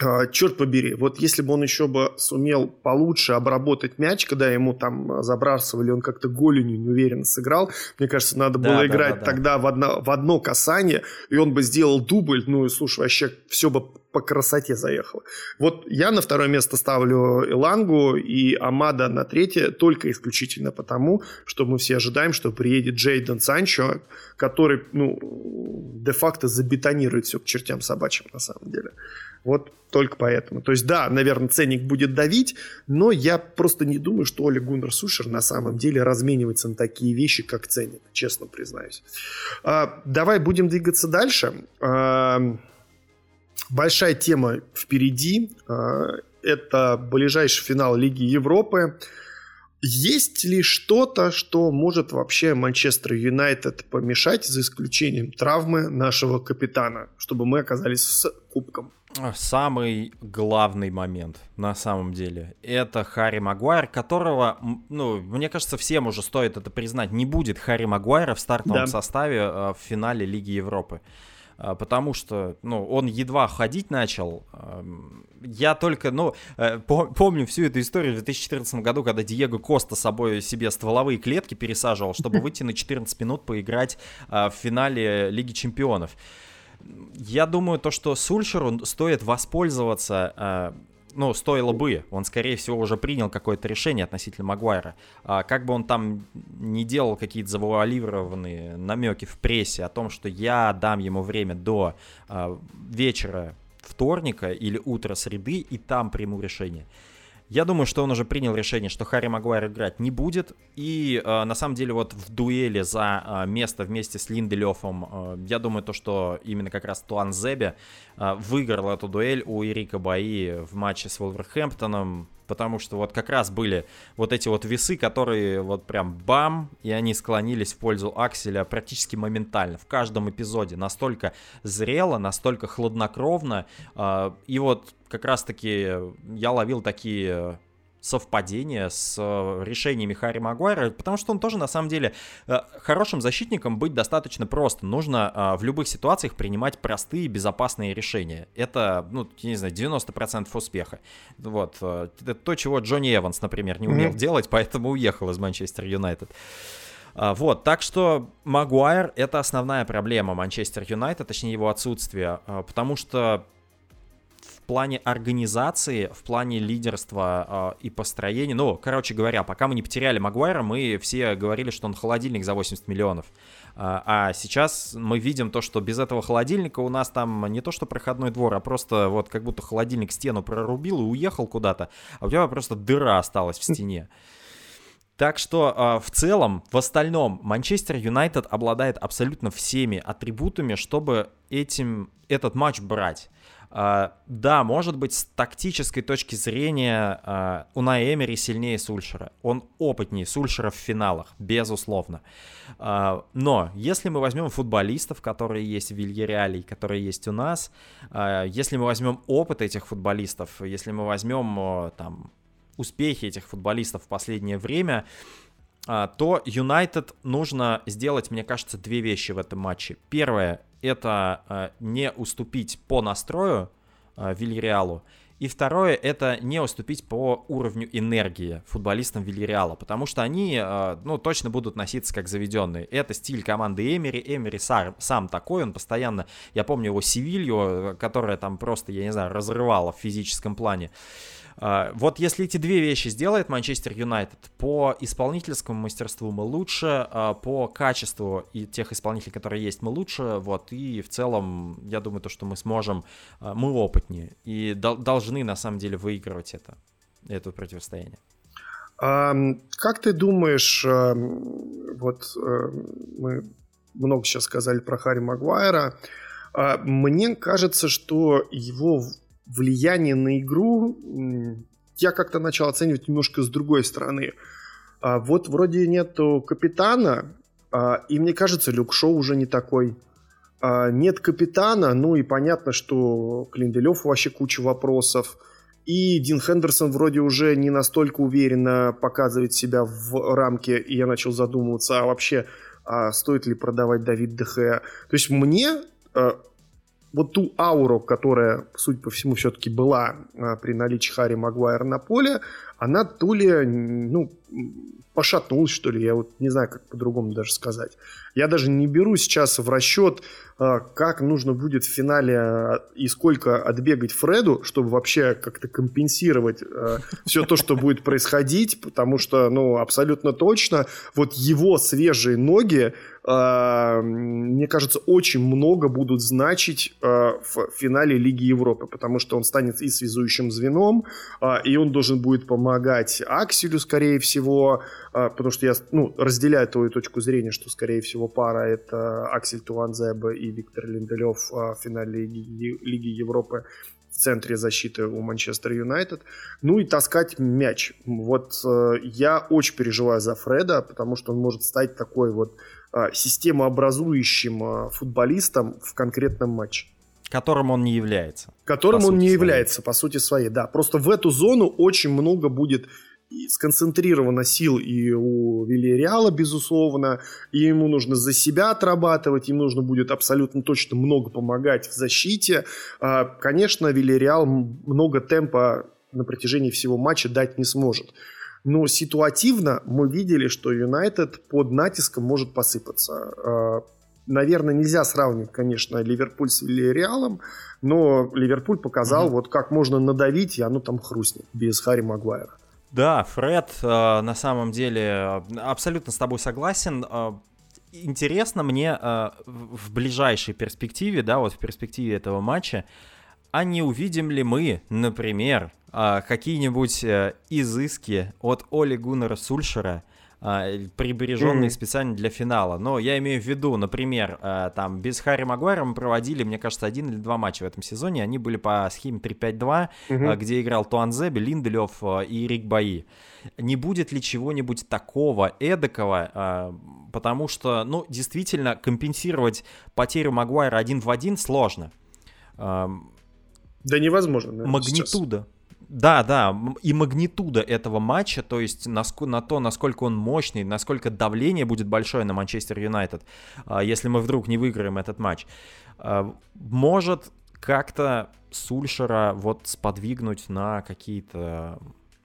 а, черт побери, вот если бы он еще бы сумел получше обработать мяч, когда ему там забрасывали, он как-то голенью неуверенно сыграл, мне кажется, надо было да, играть да, да, тогда В, одно, в одно касание, и он бы сделал дубль, ну и слушай, вообще все бы по красоте заехало. Вот я на второе место ставлю Илангу и Амада на третье только исключительно потому, что мы все ожидаем, что приедет Джейден Санчо, который, ну, де-факто забетонирует все к чертям собачьим на самом деле. Вот только поэтому. То есть, да, наверное, ценник будет давить, но я просто не думаю, что Оля Гуннер Сушер на самом деле разменивается на такие вещи, как ценник, честно признаюсь. А, давай будем двигаться дальше. А, большая тема впереди. А, это ближайший финал Лиги Европы. Есть ли что-то, что может вообще Манчестер Юнайтед помешать, за исключением травмы нашего капитана, чтобы мы оказались с кубком? Самый главный момент, на самом деле, это Харри Магуайр, которого, ну, мне кажется, всем уже стоит это признать, не будет Харри Магуайра в стартовом да. составе э, в финале Лиги Европы. Э, потому что, ну, он едва ходить начал. Я только, ну, э, помню всю эту историю в 2014 году, когда Диего Коста собой себе стволовые клетки пересаживал, чтобы выйти на 14 минут поиграть в финале Лиги Чемпионов я думаю, то, что Сульшеру стоит воспользоваться э, ну, стоило бы. Он, скорее всего, уже принял какое-то решение относительно Магуайра. А как бы он там не делал какие-то завуалированные намеки в прессе о том, что я дам ему время до а, вечера вторника или утра среды, и там приму решение. Я думаю, что он уже принял решение, что Харри Магуайр играть не будет. И э, на самом деле вот в дуэли за э, место вместе с Линделёфом, э, я думаю, то, что именно как раз Туан Зебе э, выиграл эту дуэль у Эрика Баи в матче с Волверхэмптоном. Потому что вот как раз были вот эти вот весы, которые вот прям бам, и они склонились в пользу Акселя практически моментально, в каждом эпизоде, настолько зрело, настолько хладнокровно, э, и вот как раз-таки я ловил такие совпадение с э, решениями Харри Магуайра, потому что он тоже, на самом деле, э, хорошим защитником быть достаточно просто. Нужно э, в любых ситуациях принимать простые, безопасные решения. Это, ну, я не знаю, 90% успеха. Вот. Это то, чего Джонни Эванс, например, не умел mm-hmm. делать, поэтому уехал из Манчестер Юнайтед. Вот, так что Магуайр — это основная проблема Манчестер Юнайтед, точнее его отсутствие, потому что в плане организации, в плане лидерства э, и построения. Ну, короче говоря, пока мы не потеряли Магуайра, мы все говорили, что он холодильник за 80 миллионов. А, а сейчас мы видим то, что без этого холодильника у нас там не то что проходной двор, а просто вот как будто холодильник стену прорубил и уехал куда-то, а у тебя просто дыра осталась в стене. Так что э, в целом, в остальном, Манчестер Юнайтед обладает абсолютно всеми атрибутами, чтобы этим, этот матч брать. Uh, да, может быть, с тактической точки зрения uh, Унай Эмери сильнее Сульшера. Он опытнее Сульшера в финалах, безусловно. Uh, но если мы возьмем футболистов, которые есть в Вильяреале, которые есть у нас, если мы возьмем опыт этих футболистов, если мы возьмем там успехи этих футболистов в последнее время, то Юнайтед нужно сделать, мне кажется, две вещи в этом матче. Первое это э, не уступить по настрою э, Вильяреалу, и второе — это не уступить по уровню энергии футболистам Вильяреала, потому что они, э, ну, точно будут носиться как заведенные. Это стиль команды Эмери. Эмери сам, сам такой, он постоянно... Я помню его Севилью, которая там просто, я не знаю, разрывала в физическом плане. А, вот если эти две вещи сделает Манчестер Юнайтед, по исполнительскому мастерству мы лучше, а, по качеству и тех исполнителей, которые есть, мы лучше, вот, и в целом, я думаю, то, что мы сможем, а, мы опытнее, и должны, на самом деле, выигрывать это, это противостояние. Как ты думаешь, вот мы много сейчас сказали про Харри Магуайра, мне кажется, что его влияние на игру я как-то начал оценивать немножко с другой стороны. А, вот вроде нету капитана, а, и мне кажется, Люк Шоу уже не такой. А, нет капитана, ну и понятно, что Клинделев вообще куча вопросов. И Дин Хендерсон вроде уже не настолько уверенно показывает себя в рамке, и я начал задумываться, а вообще, а стоит ли продавать Давид Дехе. То есть мне вот ту ауру, которая, судя по всему, все-таки была а, при наличии Харри Магуайра на поле, она то ли, ну, пошатнулась, что ли, я вот не знаю, как по-другому даже сказать. Я даже не беру сейчас в расчет, а, как нужно будет в финале а, и сколько отбегать Фреду, чтобы вообще как-то компенсировать а, все то, что будет происходить, потому что, ну, абсолютно точно, вот его свежие ноги, мне кажется, очень много будут значить в финале Лиги Европы, потому что он станет и связующим звеном, и он должен будет помогать Акселю, скорее всего, потому что я ну, разделяю твою точку зрения, что, скорее всего, его пара это Аксель Туанзеба и Виктор Линделев в финале Лиги, Европы в центре защиты у Манчестер Юнайтед. Ну и таскать мяч. Вот э, я очень переживаю за Фреда, потому что он может стать такой вот э, системообразующим футболистом в конкретном матче. Которым он не является. Которым он не своей. является, по сути своей, да. Просто в эту зону очень много будет сконцентрировано сил и у Вильяреала, безусловно, и ему нужно за себя отрабатывать, им нужно будет абсолютно точно много помогать в защите. А, конечно, Вильяреал много темпа на протяжении всего матча дать не сможет. Но ситуативно мы видели, что Юнайтед под натиском может посыпаться. Наверное, нельзя сравнивать, конечно, Ливерпуль с Вильяреалом, но Ливерпуль показал, mm вот как можно надавить, и оно там хрустнет без Харри Магуайра. Да, Фред, э, на самом деле, абсолютно с тобой согласен. Э, интересно мне э, в ближайшей перспективе, да, вот в перспективе этого матча, а не увидим ли мы, например, какие-нибудь изыски от Оли Гуннера Сульшера прибереженные mm-hmm. специально для финала. Но я имею в виду, например, там без Харри Магуайра мы проводили, мне кажется, один или два матча в этом сезоне. Они были по схеме 3-5-2, mm-hmm. где играл Туанзеби, Линделев и Рик Баи. Не будет ли чего-нибудь такого, эдакого, потому что, ну, действительно, компенсировать потерю Магуайра один в один сложно. Да невозможно. Наверное, Магнитуда. Сейчас. Да, да, и магнитуда этого матча, то есть на, на то, насколько он мощный, насколько давление будет большое на Манчестер Юнайтед, а, если мы вдруг не выиграем этот матч, а, может как-то Сульшера вот сподвигнуть на какие-то...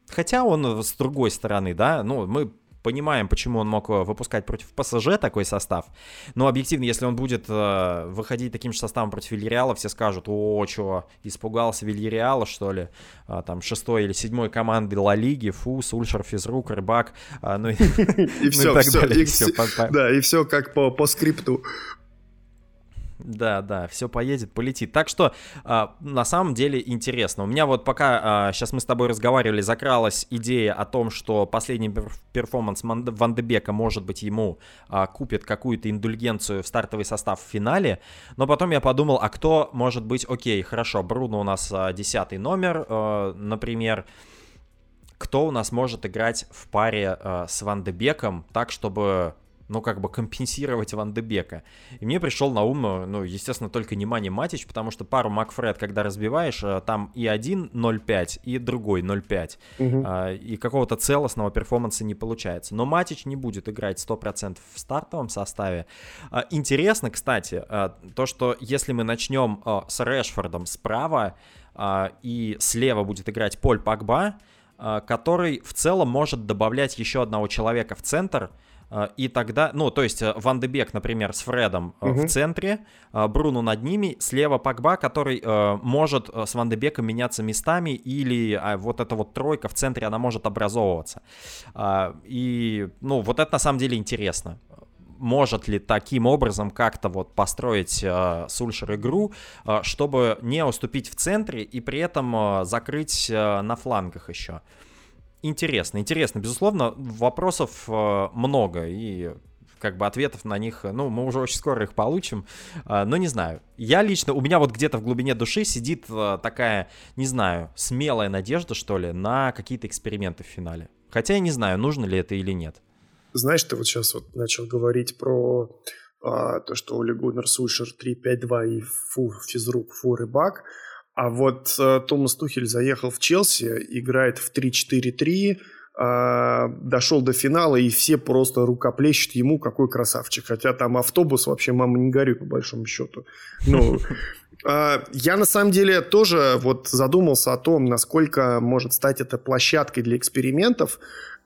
Хотя он с другой стороны, да, ну, мы понимаем, почему он мог э, выпускать против ПСЖ такой состав. Но объективно, если он будет э, выходить таким же составом против Вильяреала, все скажут, о, что, испугался Вильяреала, что ли? А, там шестой или седьмой команды Ла Лиги, фу, Сульшер, Физрук, Рыбак, а, ну и, (laughs) ну все, да, и все как по скрипту. Да, да, все поедет, полетит. Так что э, на самом деле интересно. У меня вот пока э, сейчас мы с тобой разговаривали, закралась идея о том, что последний перформанс Ван де Бека, может быть, ему э, купит какую-то индульгенцию в стартовый состав в финале. Но потом я подумал, а кто может быть, окей, хорошо, Бруно у нас десятый номер, э, например, кто у нас может играть в паре э, с Ван де Беком так, чтобы ну, как бы компенсировать Ван де Бека. И мне пришел на ум, ну, естественно, только Неманя Матич, потому что пару МакФред, когда разбиваешь, э, там и один 0.5, и другой 0.5. Угу. А, и какого-то целостного перформанса не получается. Но Матич не будет играть 100% в стартовом составе. А, интересно, кстати, а, то, что если мы начнем а, с Решфордом справа, а, и слева будет играть Поль Пакба, который в целом может добавлять еще одного человека в центр, и тогда, ну, то есть э, Ван де Бек, например, с Фредом угу. в центре, а, Бруно над ними, слева Пакба, который э, может с Ван де Беком меняться местами, или а, вот эта вот тройка в центре, она может образовываться. И, ну, вот это на самом деле интересно может ли таким образом как-то вот построить э, Сульшер игру, э, чтобы не уступить в центре и при этом э, закрыть э, на флангах еще интересно, интересно. Безусловно, вопросов э, много, и как бы ответов на них, ну, мы уже очень скоро их получим, э, но не знаю. Я лично, у меня вот где-то в глубине души сидит э, такая, не знаю, смелая надежда, что ли, на какие-то эксперименты в финале. Хотя я не знаю, нужно ли это или нет. Знаешь, ты вот сейчас вот начал говорить про а, то, что Оли Гуннер, Сульшер 3-5-2 и фу, физрук, фу, рыбак – а вот э, Томас Тухель заехал в Челси, играет в 3-4-3, э, дошел до финала, и все просто рукоплещут ему, какой красавчик. Хотя там автобус вообще, мама, не горюй, по большому счету. Ну, э, я на самом деле тоже вот задумался о том, насколько может стать это площадкой для экспериментов.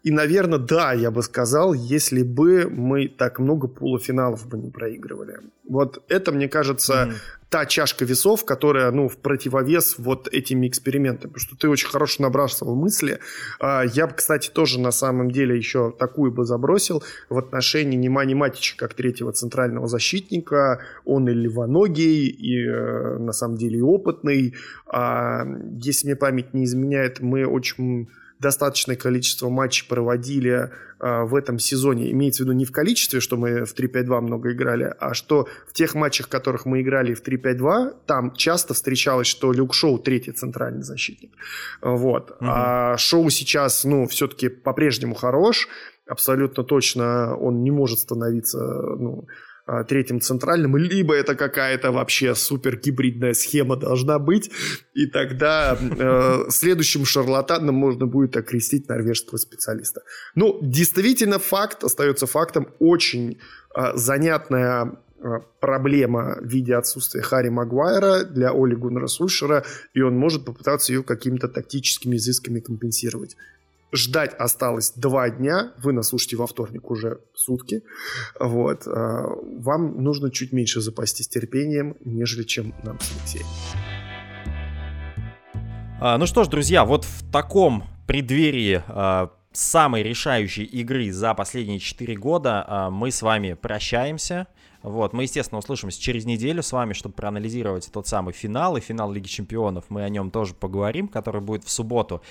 И, наверное, да, я бы сказал, если бы мы так много полуфиналов бы не проигрывали. Вот это, мне кажется, mm та чашка весов, которая, ну, в противовес вот этими экспериментами. Потому что ты очень хорошо набрасывал мысли. А, я бы, кстати, тоже на самом деле еще такую бы забросил в отношении Немани Матича как третьего центрального защитника. Он и левоногий, и э, на самом деле и опытный. А, если мне память не изменяет, мы очень достаточное количество матчей проводили э, в этом сезоне. Имеется в виду не в количестве, что мы в 3-5-2 много играли, а что в тех матчах, в которых мы играли в 3-5-2, там часто встречалось, что Люк Шоу третий центральный защитник. Вот. Угу. А Шоу сейчас, ну, все-таки по-прежнему хорош. Абсолютно точно он не может становиться, ну, а, третьим центральным, либо это какая-то вообще супер гибридная схема должна быть, и тогда э, следующим шарлатаном можно будет окрестить норвежского специалиста. Ну, действительно, факт остается фактом. Очень э, занятная э, проблема в виде отсутствия Харри Магуайра для Оли Гуннера Сульшера, и он может попытаться ее какими-то тактическими изысками компенсировать. Ждать осталось два дня. Вы нас слушаете во вторник уже сутки. Вот. А, вам нужно чуть меньше запастись терпением, нежели чем нам с Алексеем. А, ну что ж, друзья, вот в таком преддверии а, самой решающей игры за последние 4 года мы с вами прощаемся. Вот, мы, естественно, услышимся через неделю с вами, чтобы проанализировать тот самый финал и финал Лиги Чемпионов. Мы о нем тоже поговорим, который будет в субботу.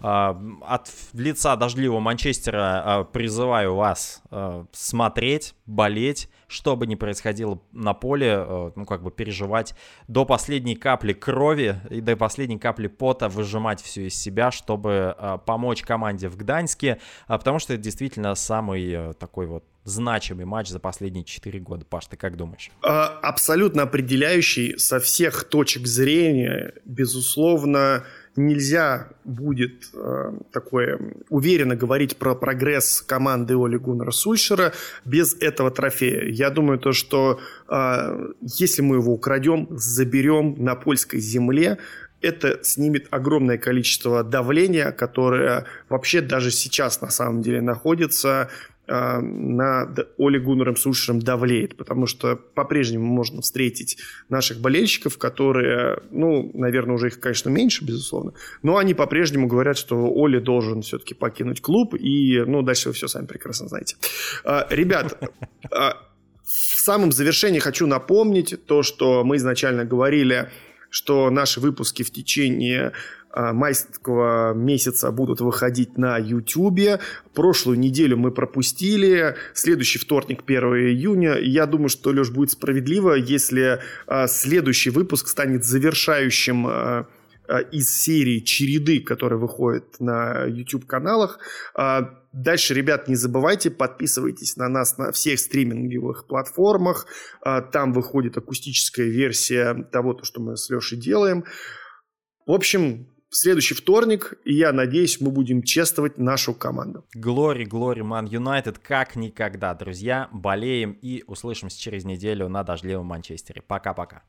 А, от лица дождливого Манчестера а, призываю вас а, смотреть, болеть, что бы ни происходило на поле, ну, как бы переживать до последней капли крови и до последней капли пота, выжимать все из себя, чтобы помочь команде в Гданьске, потому что это действительно самый такой вот значимый матч за последние 4 года. Паш, ты как думаешь? Абсолютно определяющий со всех точек зрения, безусловно, нельзя будет э, такое уверенно говорить про прогресс команды Оли Гуннера Сульшера без этого трофея. Я думаю, то, что э, если мы его украдем, заберем на польской земле, это снимет огромное количество давления, которое вообще даже сейчас на самом деле находится а, над Оли Гуннером Сульшером давлеет, потому что по-прежнему можно встретить наших болельщиков, которые, ну, наверное, уже их, конечно, меньше, безусловно, но они по-прежнему говорят, что Оли должен все-таки покинуть клуб, и, ну, дальше вы все сами прекрасно знаете. А, ребят, а, в самом завершении хочу напомнить то, что мы изначально говорили, что наши выпуски в течение майского месяца будут выходить на YouTube. Прошлую неделю мы пропустили. Следующий вторник, 1 июня. Я думаю, что, Леш, будет справедливо, если а, следующий выпуск станет завершающим а, из серии череды, которые выходят на YouTube-каналах. Дальше, ребят, не забывайте, подписывайтесь на нас на всех стриминговых платформах. Там выходит акустическая версия того, что мы с Лешей делаем. В общем, в следующий вторник, и я надеюсь, мы будем чествовать нашу команду. Глори, Глори, Ман Юнайтед, как никогда, друзья. Болеем и услышимся через неделю на дождливом Манчестере. Пока-пока.